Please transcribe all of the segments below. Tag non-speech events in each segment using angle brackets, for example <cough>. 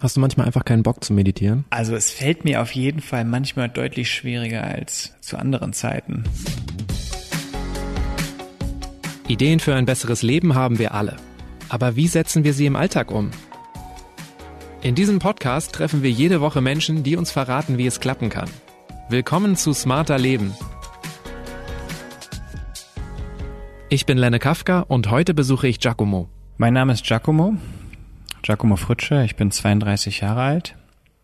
Hast du manchmal einfach keinen Bock zu meditieren? Also es fällt mir auf jeden Fall manchmal deutlich schwieriger als zu anderen Zeiten. Ideen für ein besseres Leben haben wir alle. Aber wie setzen wir sie im Alltag um? In diesem Podcast treffen wir jede Woche Menschen, die uns verraten, wie es klappen kann. Willkommen zu Smarter Leben. Ich bin Lenne Kafka und heute besuche ich Giacomo. Mein Name ist Giacomo. Giacomo Fritsche, ich bin 32 Jahre alt.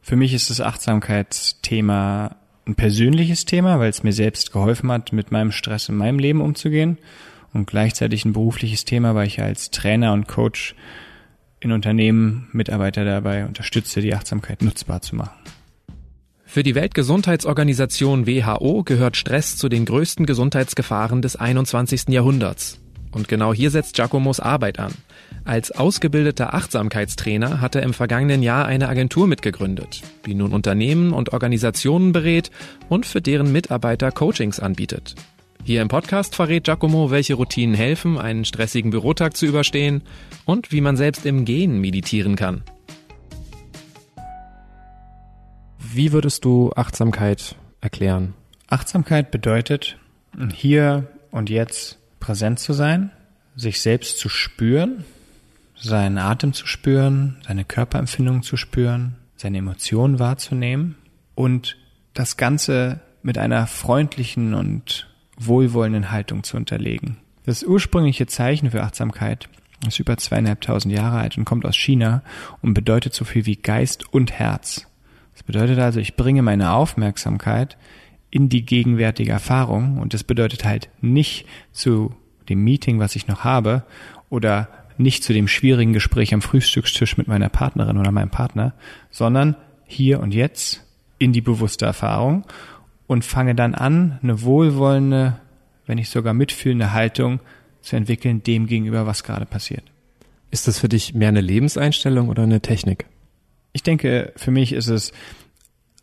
Für mich ist das Achtsamkeitsthema ein persönliches Thema, weil es mir selbst geholfen hat, mit meinem Stress in meinem Leben umzugehen und gleichzeitig ein berufliches Thema, weil ich als Trainer und Coach in Unternehmen Mitarbeiter dabei unterstütze, die Achtsamkeit nutzbar zu machen. Für die Weltgesundheitsorganisation WHO gehört Stress zu den größten Gesundheitsgefahren des 21. Jahrhunderts. Und genau hier setzt Giacomos Arbeit an. Als ausgebildeter Achtsamkeitstrainer hat er im vergangenen Jahr eine Agentur mitgegründet, die nun Unternehmen und Organisationen berät und für deren Mitarbeiter Coachings anbietet. Hier im Podcast verrät Giacomo, welche Routinen helfen, einen stressigen Bürotag zu überstehen und wie man selbst im Gehen meditieren kann. Wie würdest du Achtsamkeit erklären? Achtsamkeit bedeutet, hier und jetzt präsent zu sein, sich selbst zu spüren, seinen Atem zu spüren, seine Körperempfindungen zu spüren, seine Emotionen wahrzunehmen und das Ganze mit einer freundlichen und wohlwollenden Haltung zu unterlegen. Das ursprüngliche Zeichen für Achtsamkeit ist über zweieinhalbtausend Jahre alt und kommt aus China und bedeutet so viel wie Geist und Herz. Das bedeutet also, ich bringe meine Aufmerksamkeit in die gegenwärtige Erfahrung und das bedeutet halt nicht zu dem Meeting, was ich noch habe oder nicht zu dem schwierigen Gespräch am Frühstückstisch mit meiner Partnerin oder meinem Partner, sondern hier und jetzt in die bewusste Erfahrung und fange dann an, eine wohlwollende, wenn nicht sogar mitfühlende Haltung zu entwickeln dem gegenüber, was gerade passiert. Ist das für dich mehr eine Lebenseinstellung oder eine Technik? Ich denke, für mich ist es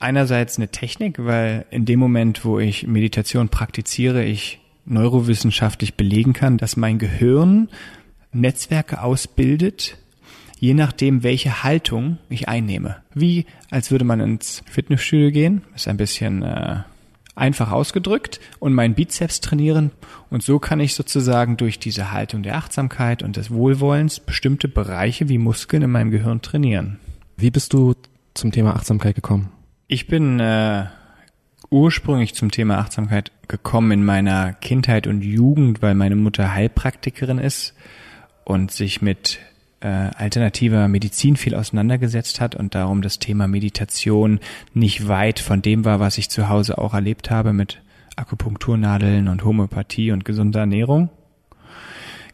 einerseits eine Technik, weil in dem Moment, wo ich Meditation praktiziere, ich neurowissenschaftlich belegen kann, dass mein Gehirn Netzwerke ausbildet, je nachdem, welche Haltung ich einnehme. Wie als würde man ins Fitnessstudio gehen, ist ein bisschen äh, einfach ausgedrückt, und meinen Bizeps trainieren. Und so kann ich sozusagen durch diese Haltung der Achtsamkeit und des Wohlwollens bestimmte Bereiche wie Muskeln in meinem Gehirn trainieren. Wie bist du zum Thema Achtsamkeit gekommen? Ich bin äh, ursprünglich zum Thema Achtsamkeit gekommen in meiner Kindheit und Jugend, weil meine Mutter Heilpraktikerin ist und sich mit äh, alternativer Medizin viel auseinandergesetzt hat und darum das Thema Meditation nicht weit von dem war, was ich zu Hause auch erlebt habe mit Akupunkturnadeln und Homöopathie und gesunder Ernährung.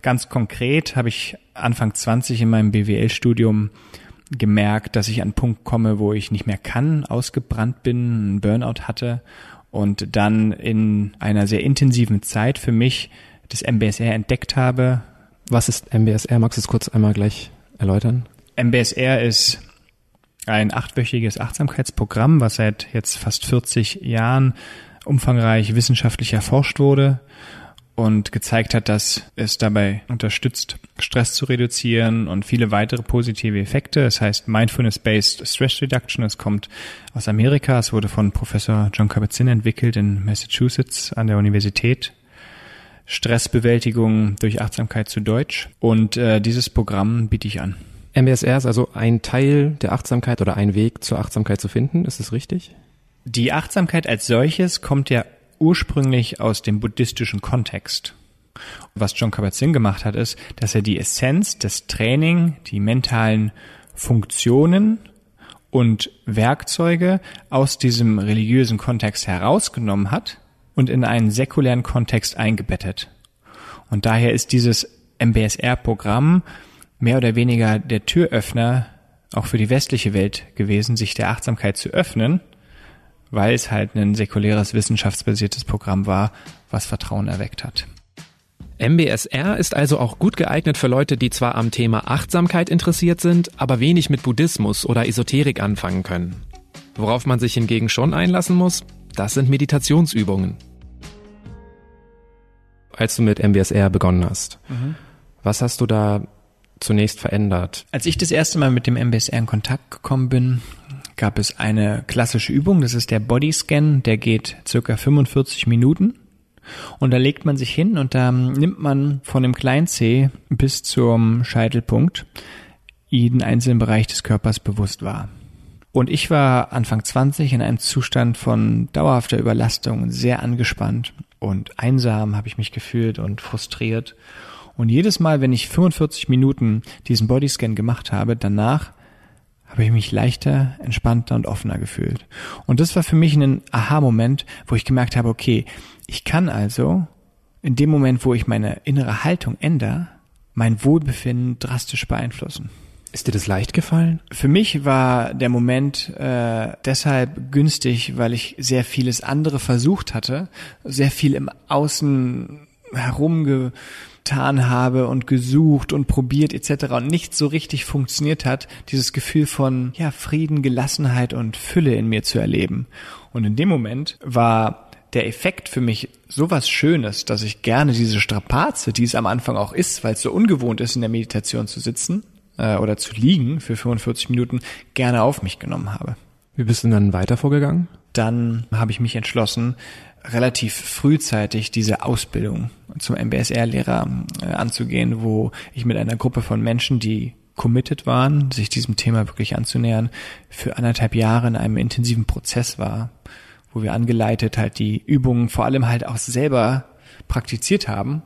Ganz konkret habe ich Anfang 20 in meinem BWL-Studium gemerkt, dass ich an einen Punkt komme, wo ich nicht mehr kann, ausgebrannt bin, einen Burnout hatte und dann in einer sehr intensiven Zeit für mich das MBSR entdeckt habe. Was ist MBSR? Magst du es kurz einmal gleich erläutern? MBSR ist ein achtwöchiges Achtsamkeitsprogramm, was seit jetzt fast 40 Jahren umfangreich wissenschaftlich erforscht wurde und gezeigt hat, dass es dabei unterstützt, Stress zu reduzieren und viele weitere positive Effekte. Es heißt Mindfulness-Based Stress Reduction. Es kommt aus Amerika. Es wurde von Professor John Kabat-Zinn entwickelt in Massachusetts an der Universität. Stressbewältigung durch Achtsamkeit zu Deutsch. Und äh, dieses Programm biete ich an. MBSR ist also ein Teil der Achtsamkeit oder ein Weg zur Achtsamkeit zu finden. Ist das richtig? Die Achtsamkeit als solches kommt ja ursprünglich aus dem buddhistischen Kontext. Was John Kabat-Zinn gemacht hat, ist, dass er die Essenz des Training, die mentalen Funktionen und Werkzeuge aus diesem religiösen Kontext herausgenommen hat und in einen säkulären Kontext eingebettet. Und daher ist dieses MBSR-Programm mehr oder weniger der Türöffner auch für die westliche Welt gewesen, sich der Achtsamkeit zu öffnen weil es halt ein säkuläres, wissenschaftsbasiertes Programm war, was Vertrauen erweckt hat. MBSR ist also auch gut geeignet für Leute, die zwar am Thema Achtsamkeit interessiert sind, aber wenig mit Buddhismus oder Esoterik anfangen können. Worauf man sich hingegen schon einlassen muss, das sind Meditationsübungen. Als du mit MBSR begonnen hast, mhm. was hast du da zunächst verändert? Als ich das erste Mal mit dem MBSR in Kontakt gekommen bin, gab es eine klassische Übung, das ist der Bodyscan, der geht circa 45 Minuten. Und da legt man sich hin und da nimmt man von dem kleinen C bis zum Scheitelpunkt jeden einzelnen Bereich des Körpers bewusst wahr. Und ich war Anfang 20 in einem Zustand von dauerhafter Überlastung, sehr angespannt und einsam habe ich mich gefühlt und frustriert. Und jedes Mal, wenn ich 45 Minuten diesen Bodyscan gemacht habe, danach habe ich mich leichter, entspannter und offener gefühlt. Und das war für mich ein Aha-Moment, wo ich gemerkt habe, okay, ich kann also in dem Moment, wo ich meine innere Haltung ändere, mein Wohlbefinden drastisch beeinflussen. Ist dir das leicht gefallen? Für mich war der Moment äh, deshalb günstig, weil ich sehr vieles andere versucht hatte, sehr viel im Außen herumgetan habe und gesucht und probiert etc. und nicht so richtig funktioniert hat, dieses Gefühl von ja Frieden, Gelassenheit und Fülle in mir zu erleben. Und in dem Moment war der Effekt für mich sowas Schönes, dass ich gerne diese Strapaze, die es am Anfang auch ist, weil es so ungewohnt ist, in der Meditation zu sitzen, äh, oder zu liegen für 45 Minuten gerne auf mich genommen habe. Wie bist du dann weiter vorgegangen? Dann habe ich mich entschlossen, relativ frühzeitig diese Ausbildung zum MBSR-Lehrer äh, anzugehen, wo ich mit einer Gruppe von Menschen, die committed waren, sich diesem Thema wirklich anzunähern, für anderthalb Jahre in einem intensiven Prozess war, wo wir angeleitet halt die Übungen vor allem halt auch selber praktiziert haben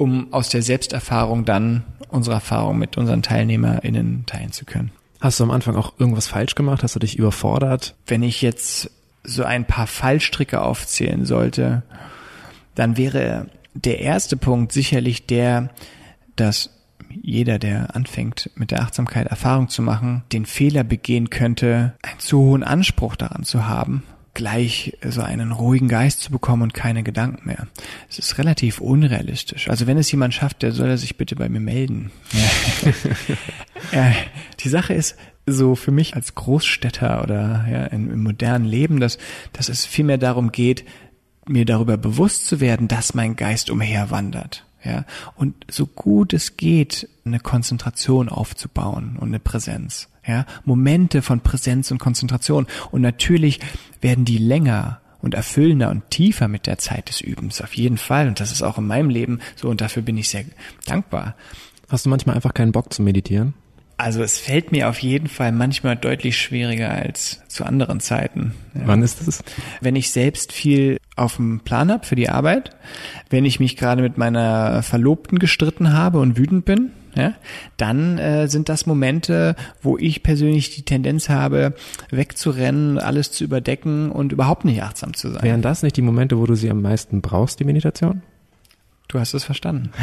um aus der Selbsterfahrung dann unsere Erfahrung mit unseren TeilnehmerInnen teilen zu können. Hast du am Anfang auch irgendwas falsch gemacht? Hast du dich überfordert? Wenn ich jetzt so ein paar Fallstricke aufzählen sollte, dann wäre der erste Punkt sicherlich der, dass jeder, der anfängt mit der Achtsamkeit Erfahrung zu machen, den Fehler begehen könnte, einen zu hohen Anspruch daran zu haben gleich so einen ruhigen Geist zu bekommen und keine Gedanken mehr. Es ist relativ unrealistisch. Also wenn es jemand schafft, der soll er sich bitte bei mir melden. ja, <laughs> die Sache ist so für mich als Großstädter oder ja, im, im modernen Leben, dass, dass es vielmehr darum geht, mir darüber bewusst zu werden, dass mein Geist umherwandert. Ja, und so gut es geht, eine Konzentration aufzubauen und eine Präsenz ja, Momente von Präsenz und Konzentration. Und natürlich werden die länger und erfüllender und tiefer mit der Zeit des Übens, auf jeden Fall. Und das ist auch in meinem Leben so und dafür bin ich sehr dankbar. Hast du manchmal einfach keinen Bock zu meditieren? Also es fällt mir auf jeden Fall manchmal deutlich schwieriger als zu anderen Zeiten. Ja. Wann ist das? Wenn ich selbst viel auf dem Plan habe für die Arbeit, wenn ich mich gerade mit meiner Verlobten gestritten habe und wütend bin, ja, dann äh, sind das Momente, wo ich persönlich die Tendenz habe, wegzurennen, alles zu überdecken und überhaupt nicht achtsam zu sein. Wären das nicht die Momente, wo du sie am meisten brauchst, die Meditation? Du hast es verstanden. <laughs>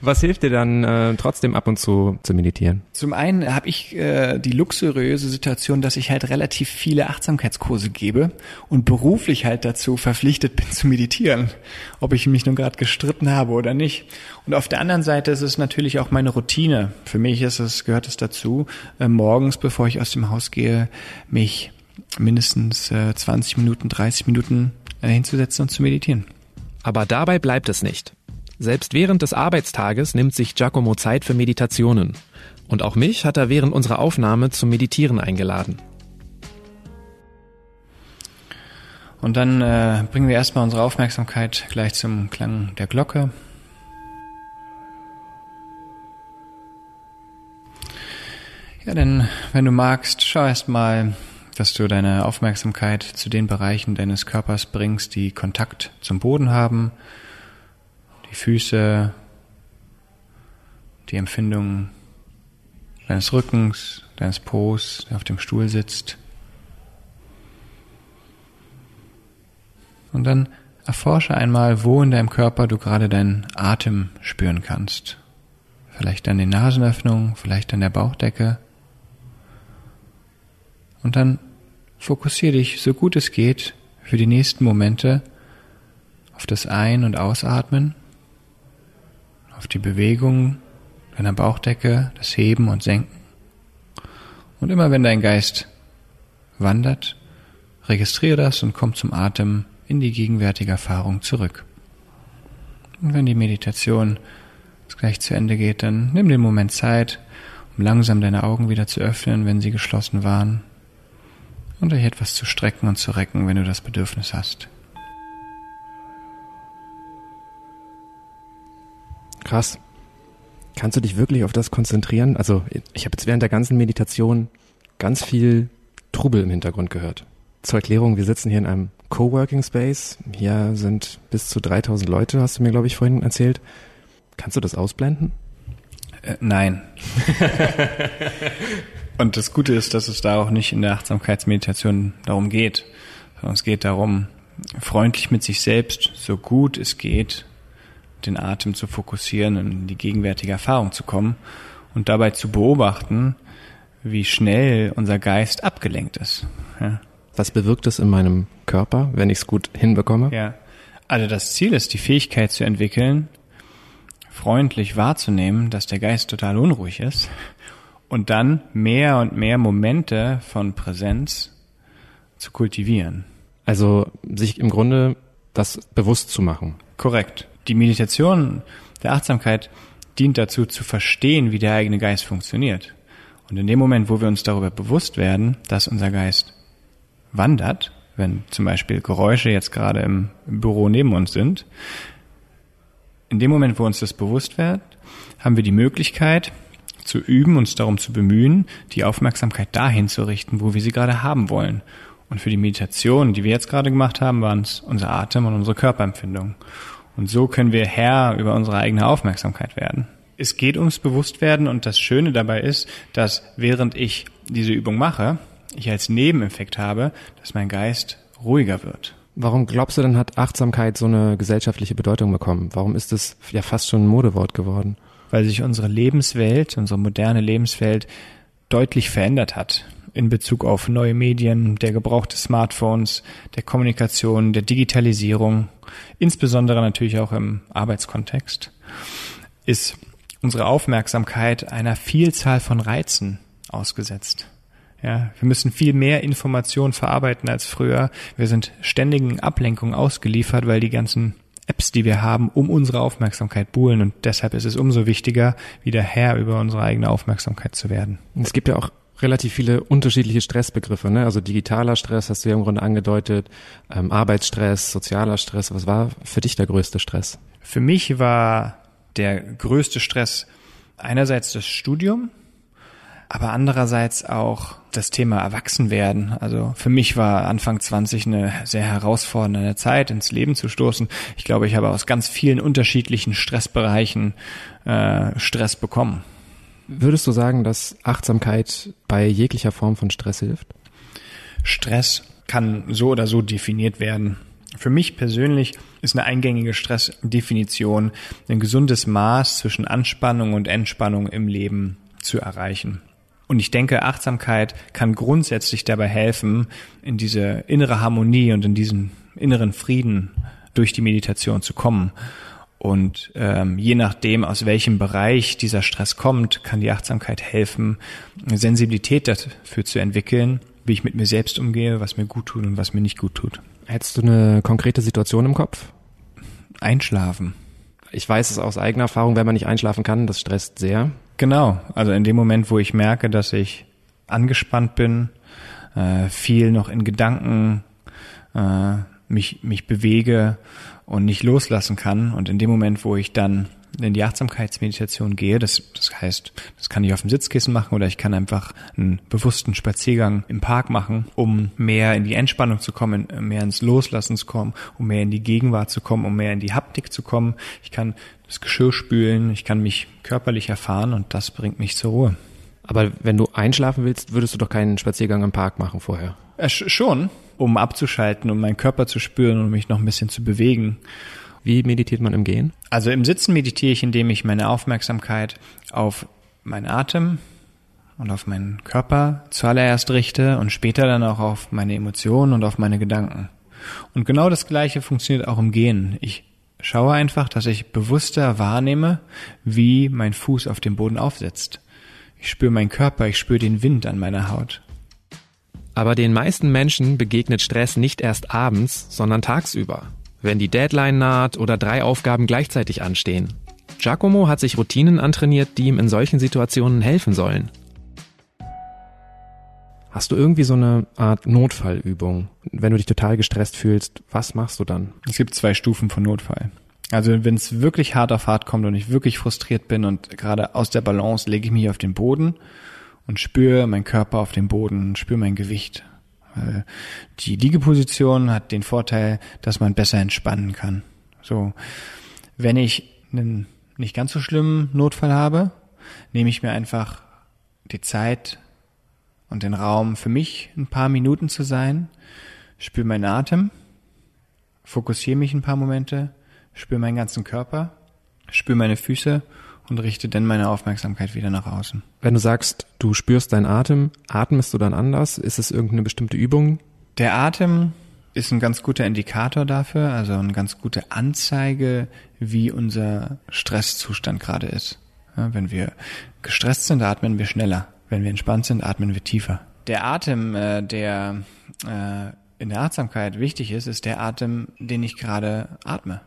Was hilft dir dann äh, trotzdem ab und zu zu meditieren? Zum einen habe ich äh, die luxuriöse Situation, dass ich halt relativ viele Achtsamkeitskurse gebe und beruflich halt dazu verpflichtet bin <laughs> zu meditieren, ob ich mich nun gerade gestritten habe oder nicht. Und auf der anderen Seite ist es natürlich auch meine Routine. Für mich ist es gehört es dazu, äh, morgens, bevor ich aus dem Haus gehe, mich mindestens äh, 20 Minuten, 30 Minuten äh, hinzusetzen und zu meditieren. Aber dabei bleibt es nicht. Selbst während des Arbeitstages nimmt sich Giacomo Zeit für Meditationen. Und auch mich hat er während unserer Aufnahme zum Meditieren eingeladen. Und dann äh, bringen wir erstmal unsere Aufmerksamkeit gleich zum Klang der Glocke. Ja, denn wenn du magst, schau erstmal, dass du deine Aufmerksamkeit zu den Bereichen deines Körpers bringst, die Kontakt zum Boden haben die Füße, die Empfindung deines Rückens, deines Po's, der auf dem Stuhl sitzt. Und dann erforsche einmal, wo in deinem Körper du gerade deinen Atem spüren kannst. Vielleicht an den Nasenöffnungen, vielleicht an der Bauchdecke. Und dann fokussiere dich, so gut es geht, für die nächsten Momente auf das Ein- und Ausatmen auf die Bewegung deiner Bauchdecke, das Heben und Senken. Und immer wenn dein Geist wandert, registriere das und komm zum Atem in die gegenwärtige Erfahrung zurück. Und wenn die Meditation gleich zu Ende geht, dann nimm den Moment Zeit, um langsam deine Augen wieder zu öffnen, wenn sie geschlossen waren. Und dich etwas zu strecken und zu recken, wenn du das Bedürfnis hast. Krass. Kannst du dich wirklich auf das konzentrieren? Also ich habe jetzt während der ganzen Meditation ganz viel Trubel im Hintergrund gehört. Zur Erklärung, wir sitzen hier in einem Coworking Space. Hier sind bis zu 3000 Leute, hast du mir, glaube ich, vorhin erzählt. Kannst du das ausblenden? Äh, nein. <laughs> Und das Gute ist, dass es da auch nicht in der Achtsamkeitsmeditation darum geht, sondern es geht darum, freundlich mit sich selbst, so gut es geht, den Atem zu fokussieren und in die gegenwärtige Erfahrung zu kommen und dabei zu beobachten, wie schnell unser Geist abgelenkt ist. Ja. Was bewirkt es in meinem Körper, wenn ich es gut hinbekomme? Ja. Also das Ziel ist, die Fähigkeit zu entwickeln, freundlich wahrzunehmen, dass der Geist total unruhig ist und dann mehr und mehr Momente von Präsenz zu kultivieren. Also sich im Grunde das bewusst zu machen. Korrekt. Die Meditation der Achtsamkeit dient dazu zu verstehen, wie der eigene Geist funktioniert. Und in dem Moment, wo wir uns darüber bewusst werden, dass unser Geist wandert, wenn zum Beispiel Geräusche jetzt gerade im, Büro neben uns sind, in dem Moment, wo uns das bewusst wird, haben wir die Möglichkeit zu üben, uns darum zu bemühen, die Aufmerksamkeit dahin zu richten, wo wir sie gerade haben wollen. Und für die Meditation, die wir jetzt gerade gemacht haben, waren es unser Atem und unsere Körperempfindung. Und so können wir Herr über unsere eigene Aufmerksamkeit werden es geht ums Bewusstwerden und das Schöne dabei ist, dass während ich diese Übung mache, ich als Nebeneffekt habe, dass mein Geist ruhiger wird. Warum glaubst du denn, hat Achtsamkeit so eine gesellschaftliche Bedeutung bekommen? Warum ist es ja fast schon ein Modewort geworden? Weil sich unsere Lebenswelt, unsere moderne Lebenswelt deutlich verändert hat in Bezug auf neue Medien, der Gebrauch des Smartphones, der Kommunikation, der Digitalisierung, insbesondere natürlich auch im Arbeitskontext, ist unsere Aufmerksamkeit einer Vielzahl von Reizen ausgesetzt. Ja, wir müssen viel mehr Informationen verarbeiten als früher. Wir sind ständigen Ablenkungen ausgeliefert, weil die ganzen Apps, die wir haben, um unsere Aufmerksamkeit buhlen. Und deshalb ist es umso wichtiger, wieder Herr über unsere eigene Aufmerksamkeit zu werden. Es gibt ja auch relativ viele unterschiedliche Stressbegriffe, ne? Also digitaler Stress hast du ja im Grunde angedeutet, ähm, Arbeitsstress, sozialer Stress. Was war für dich der größte Stress? Für mich war der größte Stress einerseits das Studium, aber andererseits auch das Thema Erwachsenwerden. Also für mich war Anfang 20 eine sehr herausfordernde Zeit, ins Leben zu stoßen. Ich glaube, ich habe aus ganz vielen unterschiedlichen Stressbereichen äh, Stress bekommen. Würdest du sagen, dass Achtsamkeit bei jeglicher Form von Stress hilft? Stress kann so oder so definiert werden. Für mich persönlich ist eine eingängige Stressdefinition ein gesundes Maß zwischen Anspannung und Entspannung im Leben zu erreichen. Und ich denke, Achtsamkeit kann grundsätzlich dabei helfen, in diese innere Harmonie und in diesen inneren Frieden durch die Meditation zu kommen. Und ähm, je nachdem, aus welchem Bereich dieser Stress kommt, kann die Achtsamkeit helfen, eine Sensibilität dafür zu entwickeln, wie ich mit mir selbst umgehe, was mir gut tut und was mir nicht gut tut. Hättest du eine konkrete Situation im Kopf? Einschlafen. Ich weiß es aus eigener Erfahrung, wenn man nicht einschlafen kann, das stresst sehr. Genau, also in dem Moment, wo ich merke, dass ich angespannt bin, äh, viel noch in Gedanken äh, mich, mich bewege und nicht loslassen kann. Und in dem Moment, wo ich dann in die Achtsamkeitsmeditation gehe, das, das heißt, das kann ich auf dem Sitzkissen machen oder ich kann einfach einen bewussten Spaziergang im Park machen, um mehr in die Entspannung zu kommen, mehr ins Loslassen zu kommen, um mehr in die Gegenwart zu kommen, um mehr in die Haptik zu kommen. Ich kann das Geschirr spülen, ich kann mich körperlich erfahren und das bringt mich zur Ruhe. Aber wenn du einschlafen willst, würdest du doch keinen Spaziergang im Park machen vorher? Äh, schon, um abzuschalten, um meinen Körper zu spüren und mich noch ein bisschen zu bewegen. Wie meditiert man im Gehen? Also im Sitzen meditiere ich, indem ich meine Aufmerksamkeit auf meinen Atem und auf meinen Körper zuallererst richte und später dann auch auf meine Emotionen und auf meine Gedanken. Und genau das Gleiche funktioniert auch im Gehen. Ich schaue einfach, dass ich bewusster wahrnehme, wie mein Fuß auf dem Boden aufsetzt. Ich spüre meinen Körper, ich spüre den Wind an meiner Haut. Aber den meisten Menschen begegnet Stress nicht erst abends, sondern tagsüber wenn die Deadline naht oder drei Aufgaben gleichzeitig anstehen. Giacomo hat sich Routinen antrainiert, die ihm in solchen Situationen helfen sollen. Hast du irgendwie so eine Art Notfallübung? Wenn du dich total gestresst fühlst, was machst du dann? Es gibt zwei Stufen von Notfall. Also wenn es wirklich hart auf hart kommt und ich wirklich frustriert bin und gerade aus der Balance lege ich mich auf den Boden und spüre meinen Körper auf dem Boden, spüre mein Gewicht. Die Liegeposition hat den Vorteil, dass man besser entspannen kann. So, wenn ich einen nicht ganz so schlimmen Notfall habe, nehme ich mir einfach die Zeit und den Raum für mich ein paar Minuten zu sein, spüre meinen Atem, fokussiere mich ein paar Momente, spüre meinen ganzen Körper, spüre meine Füße und richte dann meine Aufmerksamkeit wieder nach außen. Wenn du sagst, du spürst deinen Atem, atmest du dann anders? Ist es irgendeine bestimmte Übung? Der Atem ist ein ganz guter Indikator dafür, also eine ganz gute Anzeige, wie unser Stresszustand gerade ist. Ja, wenn wir gestresst sind, atmen wir schneller. Wenn wir entspannt sind, atmen wir tiefer. Der Atem, äh, der äh, in der Achtsamkeit wichtig ist, ist der Atem, den ich gerade atme.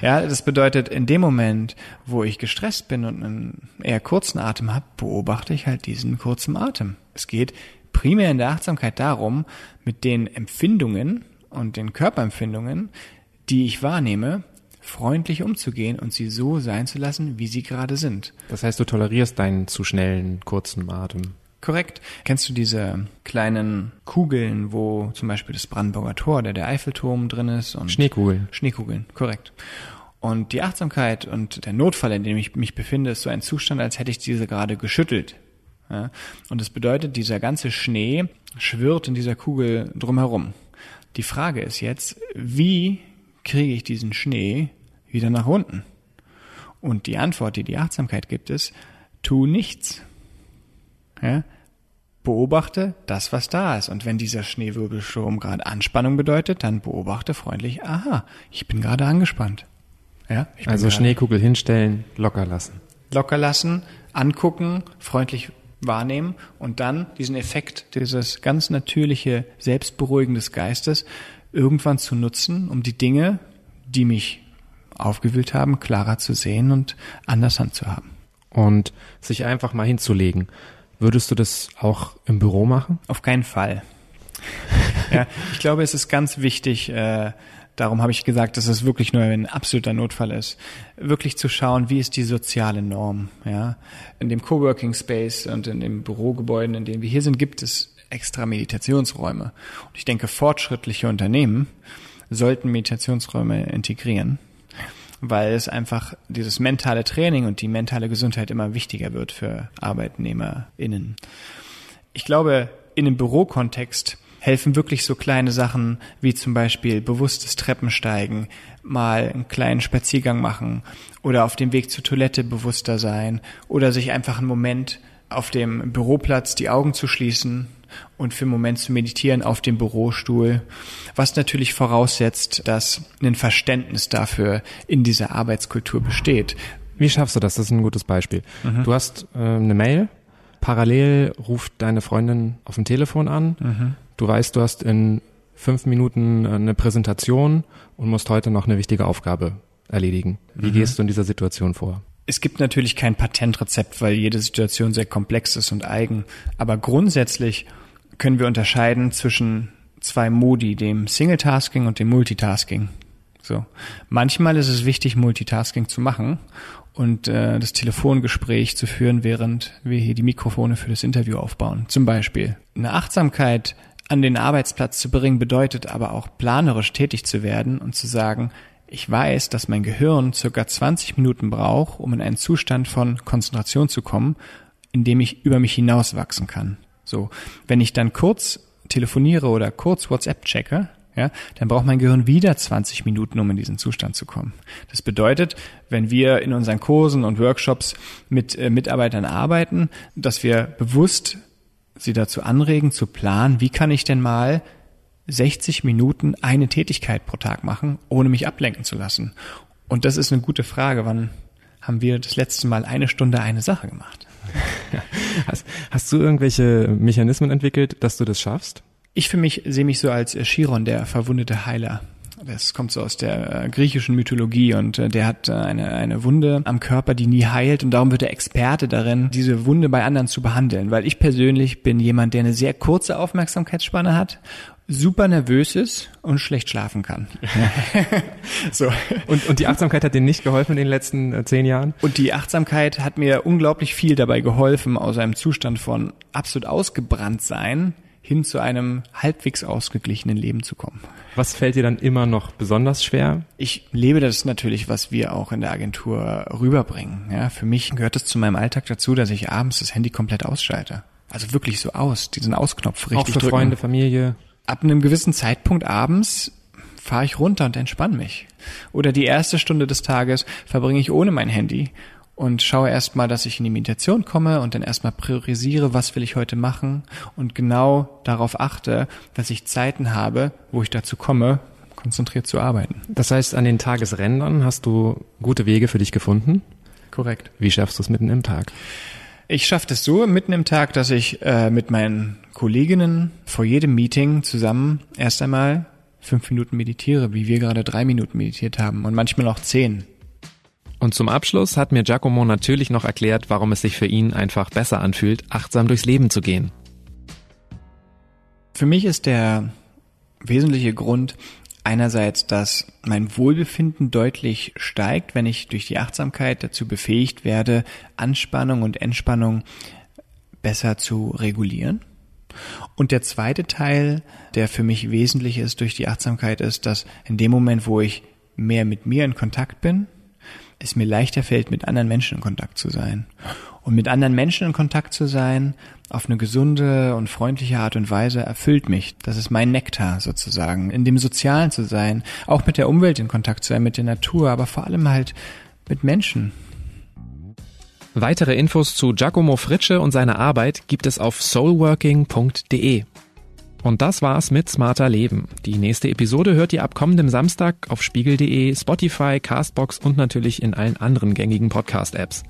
Ja, das bedeutet, in dem Moment, wo ich gestresst bin und einen eher kurzen Atem habe, beobachte ich halt diesen kurzen Atem. Es geht primär in der Achtsamkeit darum, mit den Empfindungen und den Körperempfindungen, die ich wahrnehme, freundlich umzugehen und sie so sein zu lassen, wie sie gerade sind. Das heißt, du tolerierst deinen zu schnellen, kurzen Atem. Korrekt. Kennst du diese kleinen Kugeln, wo zum Beispiel das Brandenburger Tor oder der Eiffelturm drin ist? Und Schneekugeln. Schneekugeln, korrekt. Und die Achtsamkeit und der Notfall, in dem ich mich befinde, ist so ein Zustand, als hätte ich diese gerade geschüttelt. Ja? Und das bedeutet, dieser ganze Schnee schwirrt in dieser Kugel drumherum. Die Frage ist jetzt, wie kriege ich diesen Schnee wieder nach unten? Und die Antwort, die die Achtsamkeit gibt, ist, tu nichts. Ja? Beobachte das, was da ist. Und wenn dieser Schneewirbelsturm gerade Anspannung bedeutet, dann beobachte freundlich, aha, ich bin gerade angespannt. Ja, also Schneekugel hinstellen, locker lassen. Locker lassen, angucken, freundlich wahrnehmen und dann diesen Effekt, dieses ganz natürliche, selbstberuhigen des Geistes irgendwann zu nutzen, um die Dinge, die mich aufgewühlt haben, klarer zu sehen und anders handzuhaben. Und sich einfach mal hinzulegen. Würdest du das auch im Büro machen? Auf keinen Fall. <laughs> ja, ich glaube, es ist ganz wichtig, äh, darum habe ich gesagt, dass es wirklich nur ein absoluter Notfall ist, wirklich zu schauen, wie ist die soziale Norm. Ja, in dem Coworking Space und in den Bürogebäuden, in denen wir hier sind, gibt es extra Meditationsräume. Und ich denke, fortschrittliche Unternehmen sollten Meditationsräume integrieren weil es einfach dieses mentale Training und die mentale Gesundheit immer wichtiger wird für ArbeitnehmerInnen. Ich glaube, in einem Bürokontext helfen wirklich so kleine Sachen wie zum Beispiel bewusstes Treppensteigen, mal einen kleinen Spaziergang machen oder auf dem Weg zur Toilette bewusster sein oder sich einfach einen Moment auf dem Büroplatz die Augen zu schließen und für einen Moment zu meditieren auf dem Bürostuhl, was natürlich voraussetzt, dass ein Verständnis dafür in dieser Arbeitskultur besteht. Wie schaffst du das? Das ist ein gutes Beispiel. Mhm. Du hast äh, eine Mail, parallel ruft deine Freundin auf dem Telefon an, mhm. du weißt, du hast in fünf Minuten äh, eine Präsentation und musst heute noch eine wichtige Aufgabe erledigen. Wie mhm. gehst du in dieser Situation vor? Es gibt natürlich kein Patentrezept, weil jede Situation sehr komplex ist und eigen. Aber grundsätzlich können wir unterscheiden zwischen zwei Modi, dem Single-Tasking und dem Multitasking. So. Manchmal ist es wichtig, Multitasking zu machen und äh, das Telefongespräch zu führen, während wir hier die Mikrofone für das Interview aufbauen. Zum Beispiel. Eine Achtsamkeit an den Arbeitsplatz zu bringen bedeutet aber auch planerisch tätig zu werden und zu sagen, ich weiß, dass mein Gehirn circa 20 Minuten braucht, um in einen Zustand von Konzentration zu kommen, in dem ich über mich hinauswachsen kann. So, wenn ich dann kurz telefoniere oder kurz WhatsApp checke, ja, dann braucht mein Gehirn wieder 20 Minuten, um in diesen Zustand zu kommen. Das bedeutet, wenn wir in unseren Kursen und Workshops mit äh, Mitarbeitern arbeiten, dass wir bewusst sie dazu anregen, zu planen, wie kann ich denn mal 60 Minuten eine Tätigkeit pro Tag machen, ohne mich ablenken zu lassen? Und das ist eine gute Frage. Wann haben wir das letzte Mal eine Stunde eine Sache gemacht? <laughs> hast, hast du irgendwelche Mechanismen entwickelt, dass du das schaffst? Ich für mich sehe mich so als Chiron, der verwundete Heiler. Das kommt so aus der äh, griechischen Mythologie und äh, der hat äh, eine, eine Wunde am Körper, die nie heilt und darum wird er Experte darin, diese Wunde bei anderen zu behandeln. Weil ich persönlich bin jemand, der eine sehr kurze Aufmerksamkeitsspanne hat super nervös ist und schlecht schlafen kann. <laughs> so. Und, und die Achtsamkeit hat dir nicht geholfen in den letzten äh, zehn Jahren? Und die Achtsamkeit hat mir unglaublich viel dabei geholfen, aus einem Zustand von absolut ausgebrannt sein hin zu einem halbwegs ausgeglichenen Leben zu kommen. Was fällt dir dann immer noch besonders schwer? Ich lebe das natürlich, was wir auch in der Agentur rüberbringen. Ja, für mich gehört es zu meinem Alltag dazu, dass ich abends das Handy komplett ausschalte. Also wirklich so aus, diesen Ausknopf richtig Auch für drücken. Freunde, Familie. Ab einem gewissen Zeitpunkt abends fahre ich runter und entspanne mich. Oder die erste Stunde des Tages verbringe ich ohne mein Handy und schaue erstmal, dass ich in die Meditation komme und dann erstmal priorisiere, was will ich heute machen und genau darauf achte, dass ich Zeiten habe, wo ich dazu komme, konzentriert zu arbeiten. Das heißt, an den Tagesrändern hast du gute Wege für dich gefunden? Korrekt. Wie schaffst du es mitten im Tag? Ich schaffe es so mitten im Tag, dass ich äh, mit meinen Kolleginnen vor jedem Meeting zusammen erst einmal fünf Minuten meditiere, wie wir gerade drei Minuten meditiert haben und manchmal auch zehn. Und zum Abschluss hat mir Giacomo natürlich noch erklärt, warum es sich für ihn einfach besser anfühlt, achtsam durchs Leben zu gehen. Für mich ist der wesentliche Grund einerseits, dass mein Wohlbefinden deutlich steigt, wenn ich durch die Achtsamkeit dazu befähigt werde, Anspannung und Entspannung besser zu regulieren. Und der zweite Teil, der für mich wesentlich ist durch die Achtsamkeit, ist, dass in dem Moment, wo ich mehr mit mir in Kontakt bin, es mir leichter fällt, mit anderen Menschen in Kontakt zu sein. Und mit anderen Menschen in Kontakt zu sein, auf eine gesunde und freundliche Art und Weise, erfüllt mich. Das ist mein Nektar sozusagen. In dem Sozialen zu sein, auch mit der Umwelt in Kontakt zu sein, mit der Natur, aber vor allem halt mit Menschen. Weitere Infos zu Giacomo Fritsche und seiner Arbeit gibt es auf soulworking.de. Und das war's mit Smarter Leben. Die nächste Episode hört ihr ab kommendem Samstag auf spiegel.de, Spotify, Castbox und natürlich in allen anderen gängigen Podcast-Apps.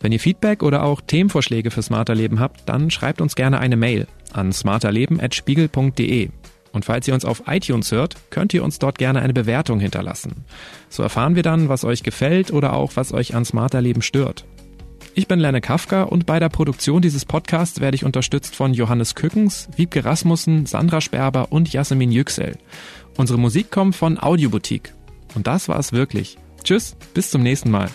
Wenn ihr Feedback oder auch Themenvorschläge für Smarter Leben habt, dann schreibt uns gerne eine Mail an smarterleben.spiegel.de. Und falls ihr uns auf iTunes hört, könnt ihr uns dort gerne eine Bewertung hinterlassen. So erfahren wir dann, was euch gefällt oder auch was euch an Smarter Leben stört. Ich bin Lerne Kafka und bei der Produktion dieses Podcasts werde ich unterstützt von Johannes Kückens, Wiebke Rasmussen, Sandra Sperber und Jasmin Yüksel. Unsere Musik kommt von Audioboutique. Und das war es wirklich. Tschüss, bis zum nächsten Mal.